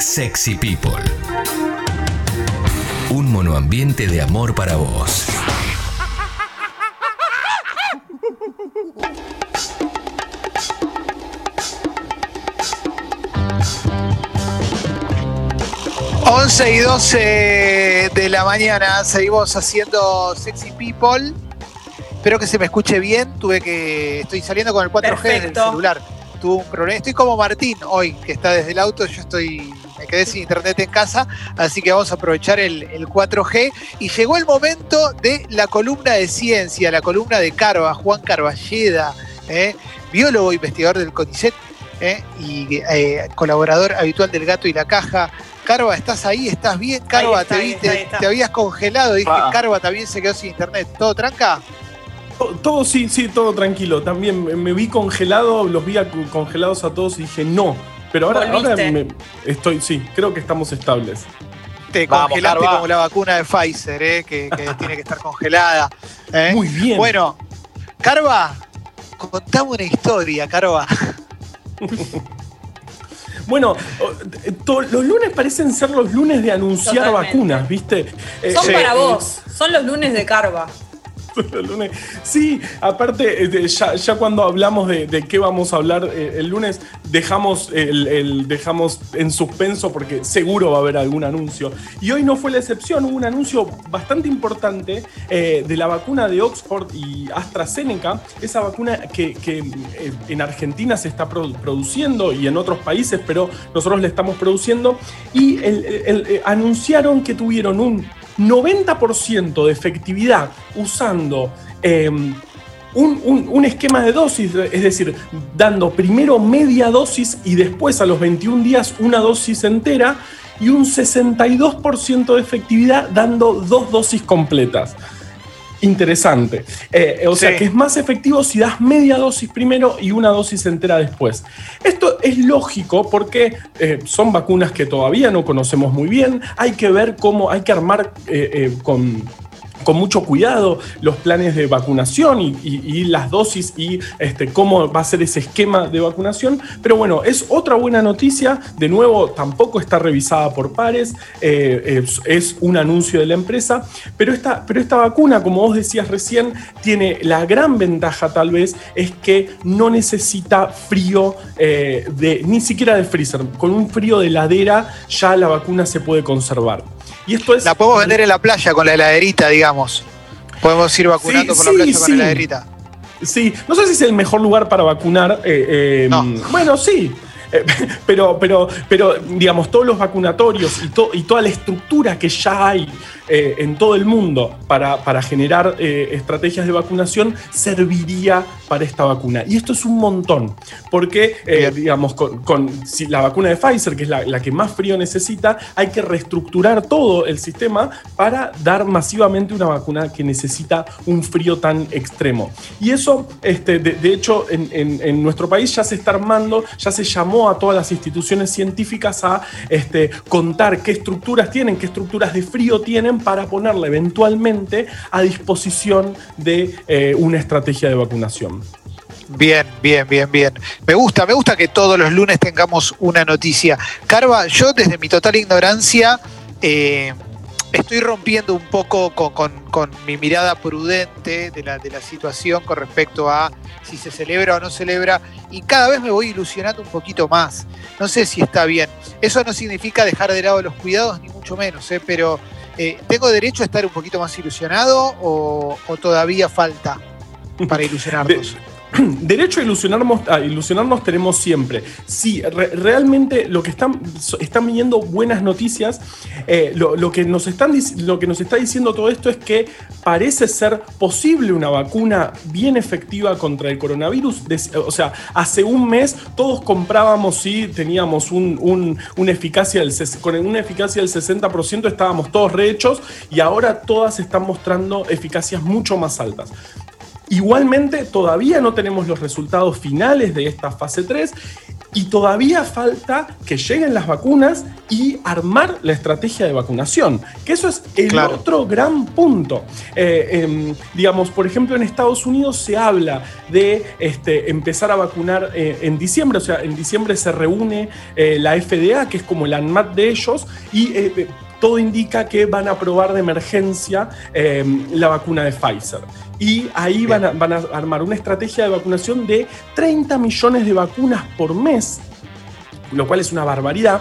Sexy People. Un monoambiente de amor para vos. Once y 12 de la mañana seguimos haciendo Sexy People. Espero que se me escuche bien. Tuve que. Estoy saliendo con el 4G del celular. Tuve un problema. Estoy como Martín hoy, que está desde el auto. Yo estoy. Quedé sin internet en casa, así que vamos a aprovechar el, el 4G. Y llegó el momento de la columna de ciencia, la columna de Carva, Juan Carballeda, ¿eh? biólogo investigador del CONICET ¿eh? y eh, colaborador habitual del Gato y la Caja. Carva, ¿estás ahí? ¿Estás bien? Carva, está, te, vi, te- habías congelado. Dije, Ah. Carva también se quedó sin internet. ¿Todo tranca? To- Todo sí, sí, todo tranquilo. También me- vi congelado, los vi congelados a todos y dije no. Pero ahora, ahora me- estoy, sí, creo que estamos estables. Te Vamos, congelaste Carva. como la vacuna de Pfizer, ¿eh? que, que tiene que estar congelada. ¿eh? Muy bien. Bueno, Carva, contame una historia, Carva. Bueno, eh, los lunes parecen ser los lunes de anunciar Totalmente. vacunas, ¿viste? Eh, Son para vos. Son los lunes de Carva. Los lunes. Sí, aparte, de- ya, cuando hablamos de, qué vamos a hablar eh, el lunes, dejamos, el, el- dejamos en suspenso porque seguro va a haber algún anuncio. Y hoy no fue la excepción, hubo un anuncio bastante importante eh, de la vacuna de Oxford y AstraZeneca, esa vacuna que, eh, en Argentina se está produ- produciendo y en otros países, pero nosotros la estamos produciendo. Y el- el- el- anunciaron que tuvieron un 90% de efectividad usando un, un- un esquema de dosis, es decir, dando primero media dosis y después a los 21 días una dosis entera y un 62% de efectividad dando dos dosis completas. Interesante. Eh, o sea que es más efectivo si das media dosis primero y una dosis entera después. Esto es lógico porque eh, son vacunas que todavía no conocemos muy bien. Hay que ver cómo, hay que armar eh, con con mucho cuidado los planes de vacunación y, las dosis y este, cómo va a ser ese esquema de vacunación. Pero bueno, es otra buena noticia. De nuevo, tampoco está revisada por pares, eh, es, es un anuncio de la empresa. Pero esta, pero esta vacuna, como vos decías recién, tiene la gran ventaja tal vez es que no necesita frío eh, de, ni siquiera de freezer. Con un frío de heladera ya la vacuna se puede conservar. Y esto es La podemos vender en la playa con la heladerita, digamos. Podemos ir vacunando Sí, por la sí, playa con sí. la heladerita. Sí, no sé si es el mejor lugar para vacunar. eh, eh, No. Bueno, sí. Eh, Pero, pero, pero, digamos, todos los vacunatorios y, to- y toda la estructura que ya hay eh, en todo el mundo para, para generar eh, estrategias de vacunación serviría para esta vacuna. Y esto es un montón, porque, eh, digamos, con, con- si la vacuna de Pfizer, que es la, la que más frío necesita, hay que reestructurar todo el sistema para dar masivamente una vacuna que necesita un frío tan extremo. Y eso, este, de, de hecho, en, en- en nuestro país ya se está armando, ya se llamó a todas las instituciones científicas a este, contar qué estructuras tienen, qué estructuras de frío tienen para ponerla eventualmente a disposición de eh, una estrategia de vacunación. Bien, bien, bien, bien. Me gusta, me gusta que todos los lunes tengamos una noticia. Carva, yo desde mi total ignorancia eh, estoy rompiendo un poco con, mi mirada prudente de la, de la situación con respecto a si se celebra o no celebra y cada vez me voy ilusionando un poquito más. No sé si está bien. Eso no significa dejar de lado los cuidados, ni mucho menos, ¿eh? pero eh, ¿tengo derecho a estar un poquito más ilusionado o, o todavía falta para ilusionarnos? Derecho a ilusionarnos, a ilusionarnos tenemos siempre. Sí, re- realmente lo que están, están viniendo buenas noticias. eh, lo, que nos están, lo que nos está diciendo todo esto es que parece ser posible una vacuna bien efectiva contra el coronavirus. O sea, hace un mes todos comprábamos y teníamos un- un- una eficacia con una eficacia del 60%, estábamos todos rehechos y ahora todas están mostrando eficacias mucho más altas. Igualmente, todavía no tenemos los resultados finales de esta fase 3 y todavía falta que lleguen las vacunas y armar la estrategia de vacunación, que eso es el otro gran punto. Eh, em, digamos, por ejemplo, en Estados Unidos se habla de este, empezar a vacunar eh, en diciembre, o sea, en diciembre se reúne eh, la FDA, que es como el ANMAT de ellos, y todo indica que van a probar de emergencia em, la vacuna de Pfizer. Y ahí van a, van a, armar una estrategia de vacunación de 30 millones de vacunas por mes, lo cual es una barbaridad.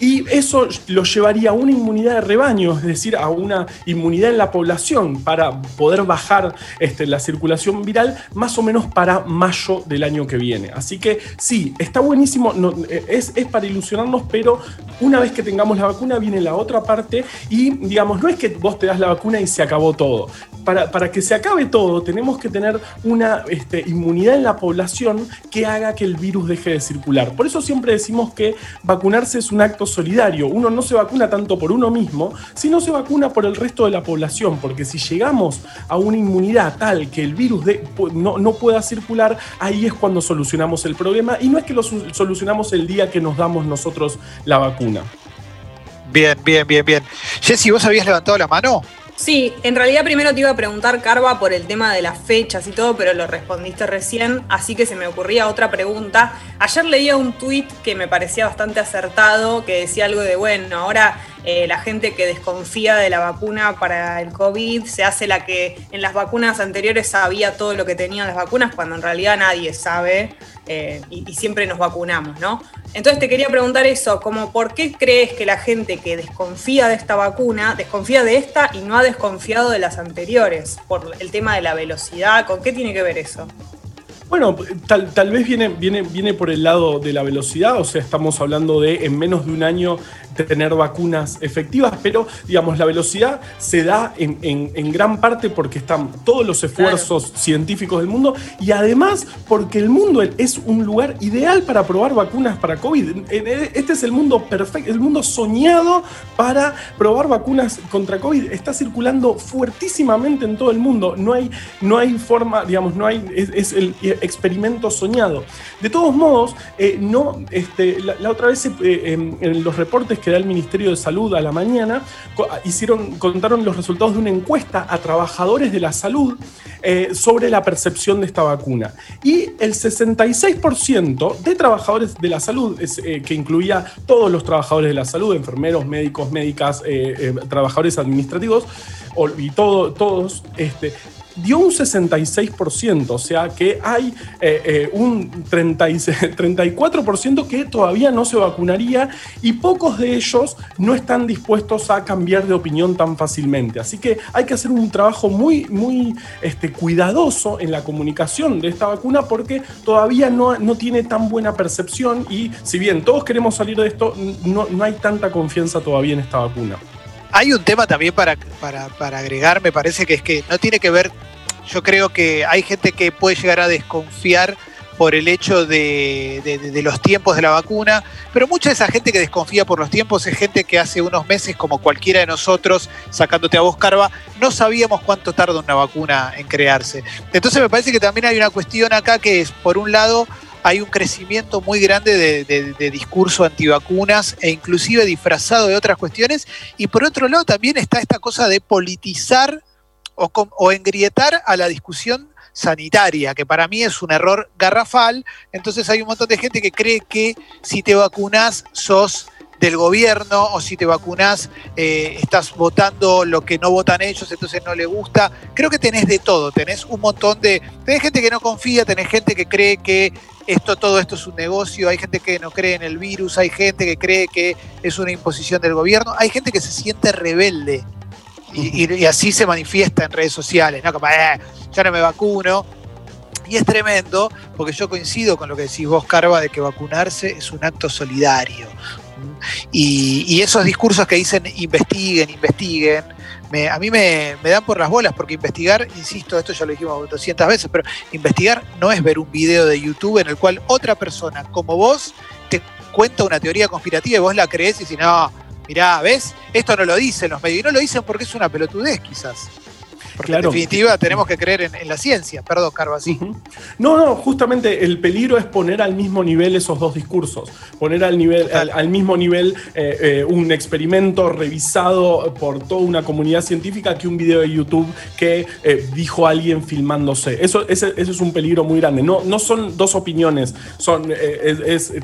Y eso lo llevaría a una inmunidad de rebaño, es decir, a una inmunidad en la población para poder bajar este, la circulación viral más o menos para mayo del año que viene. Así que sí, está buenísimo, es, es para ilusionarnos, pero una vez que tengamos la vacuna viene la otra parte y digamos, no es que vos te das la vacuna y se acabó todo. Para, que se acabe todo, tenemos que tener una este, inmunidad en la población que haga que el virus deje de circular. Por eso siempre decimos que vacunarse es un acto solidario. Uno no se vacuna tanto por uno mismo, sino se vacuna por el resto de la población, porque si llegamos a una inmunidad tal que el virus no, pueda circular, ahí es cuando solucionamos el problema y no es que lo solucionamos el día que nos damos nosotros la vacuna. Bien, bien, bien, bien. Jessy, ¿vos habías levantado la mano? Sí, en realidad primero te iba a preguntar, Carva, por el tema de las fechas y todo, pero lo respondiste recién, así que se me ocurría otra pregunta. Ayer leía un tuit que me parecía bastante acertado, que decía algo de, bueno, ahora eh, la gente que desconfía de la vacuna para el COVID se hace la que en las vacunas anteriores sabía todo lo que tenían las vacunas, cuando en realidad nadie sabe eh, y, siempre nos vacunamos, ¿no? Entonces te quería preguntar eso, como por qué crees que la gente que desconfía de esta vacuna, desconfía de esta y no ha desconfiado de las anteriores, por el tema de la velocidad, ¿con qué tiene que ver eso? Bueno, tal, tal vez viene, viene, viene por el lado de la velocidad, o sea, estamos hablando de en menos de un año tener vacunas efectivas, pero digamos, la velocidad se da en, gran parte porque están todos los esfuerzos científicos del mundo y además porque el mundo es un lugar ideal para probar vacunas para COVID. Este es el mundo perfecto, el mundo soñado para probar vacunas contra COVID. Está circulando fuertísimamente en todo el mundo. No hay, no hay forma, digamos, no hay, es, el experimento soñado. De todos modos, eh, no, este, la, otra vez eh, en los reportes que da el Ministerio de Salud a la mañana, hicieron, contaron los resultados de una encuesta a trabajadores de la salud eh, sobre la percepción de esta vacuna. Y el 66% de trabajadores de la salud, eh, que incluía todos los trabajadores de la salud, enfermeros, médicos, médicas, eh, trabajadores administrativos, y todo, todos, este, dio un 66%, o sea que hay eh, eh, un 34% que todavía no se vacunaría y pocos de ellos no están dispuestos a cambiar de opinión tan fácilmente. Así que hay que hacer un trabajo muy, muy este, cuidadoso en la comunicación de esta vacuna porque todavía no, no tiene tan buena percepción y si bien todos queremos salir de esto, no, no hay tanta confianza todavía en esta vacuna. Hay un tema también para, para, agregar, me parece que es que no tiene que ver, yo creo que hay gente que puede llegar a desconfiar por el hecho de, los tiempos de la vacuna, pero mucha de esa gente que desconfía por los tiempos es gente que hace unos meses, como cualquiera de nosotros, sacándote a vos, Carva, no sabíamos cuánto tarda una vacuna en crearse. Entonces me parece que también hay una cuestión acá que es, por un lado, hay un crecimiento muy grande de, discurso antivacunas e inclusive disfrazado de otras cuestiones. Y por otro lado también está esta cosa de politizar o, o engrietar a la discusión sanitaria, que para mí es un error garrafal. Entonces hay un montón de gente que cree que si te vacunas sos del gobierno o si te vacunas eh, estás votando lo que no votan ellos, entonces no le gusta. Creo que tenés de todo, tenés un montón de... Tenés gente que no confía, tenés gente que cree que esto, todo esto es un negocio, hay gente que no cree en el virus, hay gente que cree que es una imposición del gobierno, hay gente que se siente rebelde y, así se manifiesta en redes sociales, ¿no? Como, eh, ya no me vacuno. Y es tremendo, porque yo coincido con lo que decís vos, Carva, de que vacunarse es un acto solidario. Y, esos discursos que dicen investiguen, investiguen, a mí me, dan por las bolas, porque investigar, insisto, esto ya lo dijimos 200 veces, pero investigar no es ver un video de YouTube en el cual otra persona como vos te cuenta una teoría conspirativa y vos la crees y si no, mirá, ¿ves? Esto no lo dicen los medios, y no lo dicen porque es una pelotudez quizás. Porque en definitiva tenemos que creer en, la ciencia. Perdón, Carva, sí. No, no, justamente el peligro es poner al mismo nivel esos dos discursos. Poner al, nivel, al, mismo nivel eh, eh, un experimento revisado por toda una comunidad científica que un video de YouTube que eh, dijo alguien filmándose. Eso, ese, es un peligro muy grande. No, no son dos opiniones. Son,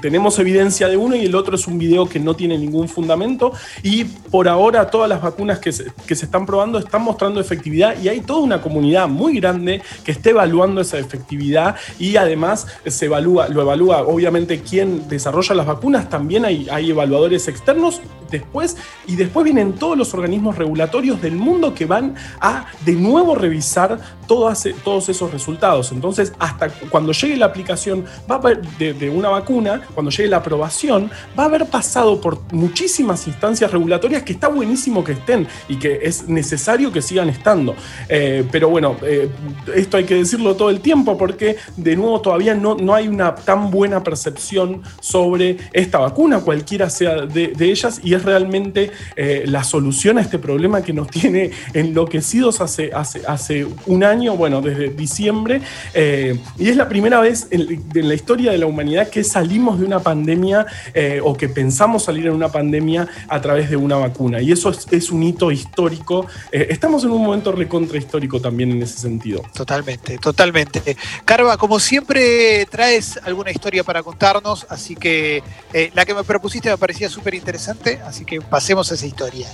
tenemos evidencia de uno y el otro es un video que no tiene ningún fundamento. Y por ahora todas las vacunas que se, que se están probando están mostrando efectividad y hay toda una comunidad muy grande que está evaluando esa efectividad y además se evalúa, lo evalúa obviamente quien desarrolla las vacunas, también hay, hay evaluadores externos después y después vienen todos los organismos regulatorios del mundo que van a de nuevo revisar todos, todos esos resultados. Entonces, hasta cuando llegue la aplicación va de, de una vacuna, cuando llegue la aprobación, va a haber pasado por muchísimas instancias regulatorias que está buenísimo que estén y que es necesario que sigan estando. Eh, pero bueno, eh, esto hay que decirlo todo el tiempo porque de nuevo todavía no, no hay una tan buena percepción sobre esta vacuna, cualquiera sea de, ellas, y es realmente eh, la solución a este problema que nos tiene enloquecidos hace, hace, hace un año, bueno, desde diciembre, y es la primera vez en, la historia de la humanidad que salimos de una pandemia o que pensamos salir en una pandemia a través de una vacuna, y eso es, es un hito histórico. Estamos en un momento recontrahistórico también en ese sentido. Totalmente, totalmente. Carva, como siempre, traes alguna historia para contarnos, así que eh, la que me propusiste me parecía súper interesante, así que pasemos a esa historia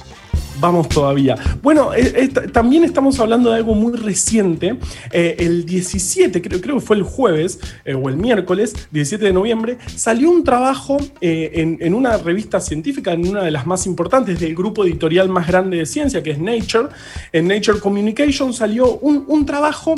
vamos todavía. Bueno, eh, también estamos hablando de algo muy reciente. el 17, creo, creo, que fue el jueves o el miércoles, 17 de noviembre, salió un trabajo en, una revista científica, en una de las más importantes del grupo editorial más grande de ciencia, que es Nature, en Nature Communication salió un, trabajo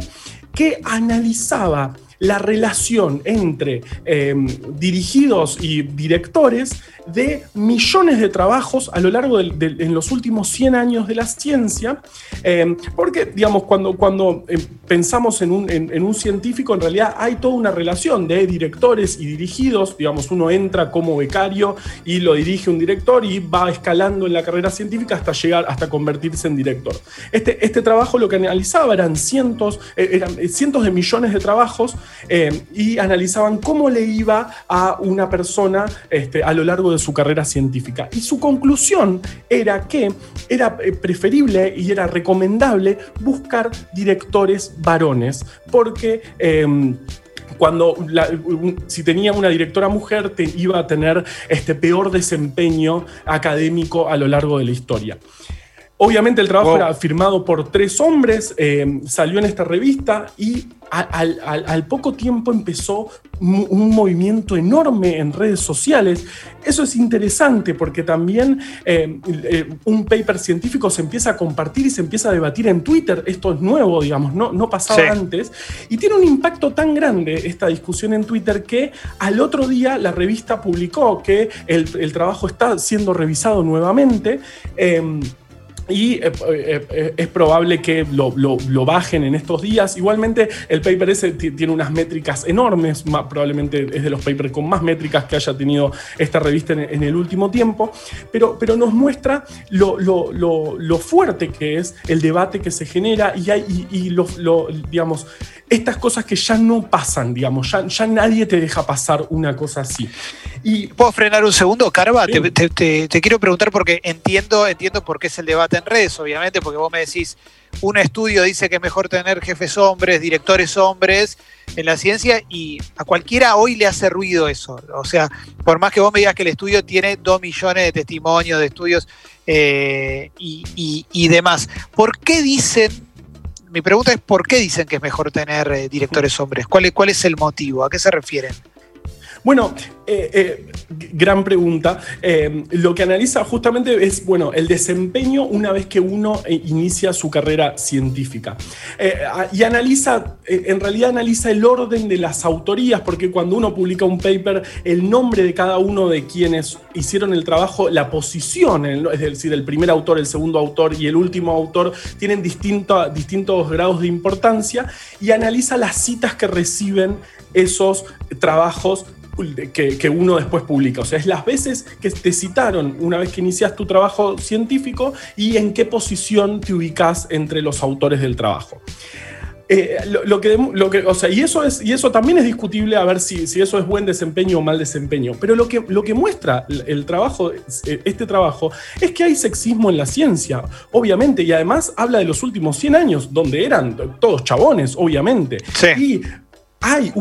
que analizaba la relación entre em, dirigidos y directores de millones de trabajos a lo largo de, en los últimos 100 años de la ciencia, em, porque, digamos, cuando, cuando em, pensamos en un, en, un, científico, en realidad hay toda una relación de directores y dirigidos, digamos, uno entra como becario y lo dirige un director y va escalando en la carrera científica hasta llegar, hasta convertirse en director. Este, este trabajo lo que analizaba eran cientos, eh, eran cientos de millones de trabajos eh, y analizaban cómo le iba a una persona este, a lo largo de su carrera científica. Y su conclusión era que era eh, preferible y era recomendable buscar directores varones, porque... Em, cuando si tenía una directora mujer te iba a tener este peor desempeño académico a lo largo de la historia. Obviamente el trabajo era firmado por tres hombres, em, salió en esta revista y al, poco tiempo empezó un movimiento enorme en redes sociales. Eso es interesante porque también eh, eh, un paper científico se empieza a compartir y se empieza a debatir en Twitter. Esto es nuevo, digamos, no, no pasaba antes. Y tiene un impacto tan grande esta discusión en Twitter que al otro día la revista publicó que el, trabajo está siendo revisado nuevamente. Y eh, eh, eh, es probable que lo, bajen en estos días. Igualmente, el paper ese tiene unas métricas enormes, probablemente es de los papers con más métricas que haya tenido esta revista en, el último tiempo, pero, pero nos muestra lo, lo, fuerte que es el debate que se genera y, hay, y, digamos, estas cosas que ya no pasan, digamos, ya, ya nadie te deja pasar una cosa así. Y, ¿Puedo frenar un segundo, Carva? Te, quiero preguntar porque entiendo, entiendo por qué es el debate en redes, obviamente, porque vos me decís, un estudio dice que es mejor tener jefes hombres, directores hombres en la ciencia y a cualquiera hoy le hace ruido eso. O sea, por más que vos me digas que el estudio tiene dos millones de testimonios, de estudios eh, y, y demás, ¿por qué dicen mi pregunta es por qué dicen que es mejor tener eh, directores hombres. ¿Cuál, ¿Cuál es el motivo? ¿A qué se refieren? Bueno, eh, eh, gran pregunta. lo que analiza justamente es, bueno, el desempeño una vez que uno inicia su carrera científica. y analiza, en realidad analiza el orden de las autorías, porque cuando uno publica un paper, el nombre de cada uno de quienes hicieron el trabajo, la posición, es decir, el primer autor, el segundo autor y el último autor tienen distintos grados de importancia y analiza las citas que reciben esos trabajos que, uno después publica. O sea, es las veces que te citaron una vez que inicias tu trabajo científico y en qué posición te ubicas entre los autores del trabajo. Eh, lo, que, lo que, o sea, y eso, es, y eso también es discutible a ver si, si eso es buen desempeño o mal desempeño. Pero lo que, lo que muestra el trabajo, eh, este trabajo, es que hay sexismo en la ciencia, obviamente, y además habla de los últimos 100 años, donde eran todos chabones, obviamente. Y hay,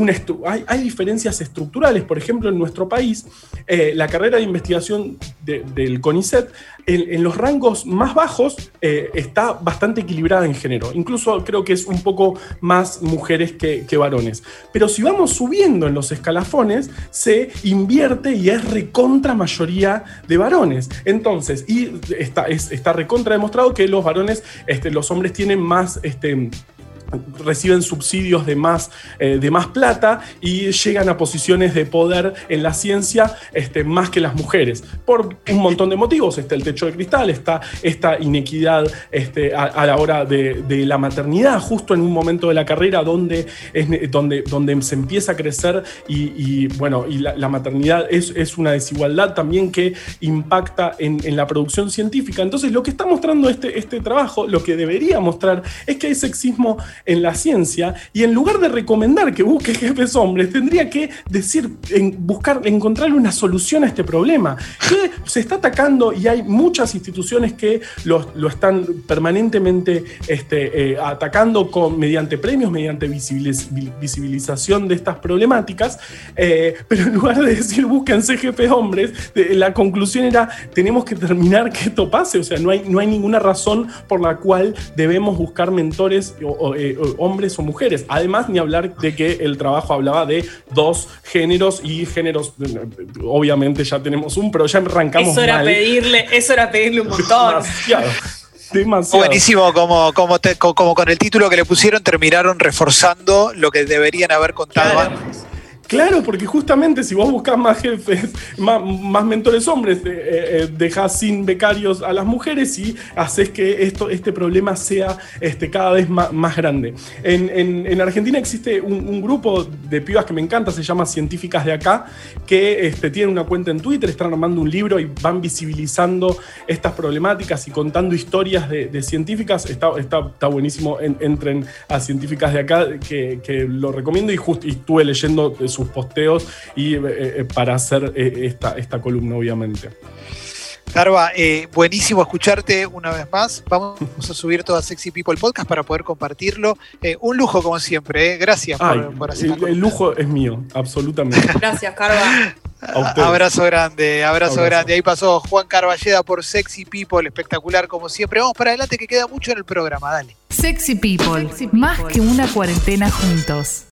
hay, hay, diferencias estructurales. Por ejemplo, en nuestro país, eh, la carrera de investigación del CONICET, en, los rangos más bajos, eh, está bastante equilibrada en género. Incluso creo que es un poco más mujeres que, varones. Pero si vamos subiendo en los escalafones, se invierte y es recontra mayoría de varones. Entonces, y está, está recontra demostrado que los varones, este, los hombres tienen más... Este, reciben subsidios de más, eh, de más plata y llegan a posiciones de poder en la ciencia este, más que las mujeres, por un montón de motivos. Está el techo de cristal, está esta inequidad este, a, la hora de, la maternidad, justo en un momento de la carrera donde, donde, donde se empieza a crecer y, bueno, y la, maternidad es, es, una desigualdad también que impacta en, en, la producción científica. Entonces, lo que está mostrando este, este trabajo, lo que debería mostrar, es que hay sexismo en la ciencia y en lugar de recomendar que busque jefes hombres, tendría que decir, buscar, encontrar una solución a este problema. Que se está atacando y hay muchas instituciones que lo, lo están permanentemente este, eh, atacando con, mediante premios, mediante visibilización de estas problemáticas, eh, pero en lugar de decir búsquense jefes hombres, la conclusión era tenemos que terminar que esto pase, o sea, no hay, no hay ninguna razón por la cual debemos buscar mentores o, eh, eh, hombres o mujeres. Además, ni hablar de que el trabajo hablaba de dos géneros y géneros, obviamente ya tenemos un, pero ya arrancamos. Eso era pedirle, eso era pedirle un montón. Demasiado. Demasiado. Buenísimo, como, como, como, con el título que le pusieron, terminaron reforzando lo que deberían haber contado antes. Claro, porque justamente si vos buscas más jefes, más, mentores hombres, eh, eh, dejas sin becarios a las mujeres y haces que esto, este problema sea este, cada vez más, grande. En, Argentina existe un, grupo de pibas que me encanta, se llama Científicas de Acá, que este, tienen una cuenta en Twitter, están armando un libro y van visibilizando estas problemáticas y contando historias de, científicas. Está, buenísimo, entren a Científicas de Acá, que, lo recomiendo y, y estuve leyendo sus posteos y eh, eh, para hacer eh, esta, esta columna, obviamente. Carva, buenísimo escucharte una vez más. Vamos a subir todo a Sexy People Podcast para poder compartirlo. un lujo, como siempre. Gracias por, hacerlo. El, lujo es mío, absolutamente. Gracias, Carva. Abrazo grande, abrazo, grande. Ahí pasó Juan Carballeda por Sexy People, espectacular como siempre. Vamos para adelante que queda mucho en el programa, dale. Sexy People, más que una cuarentena juntos.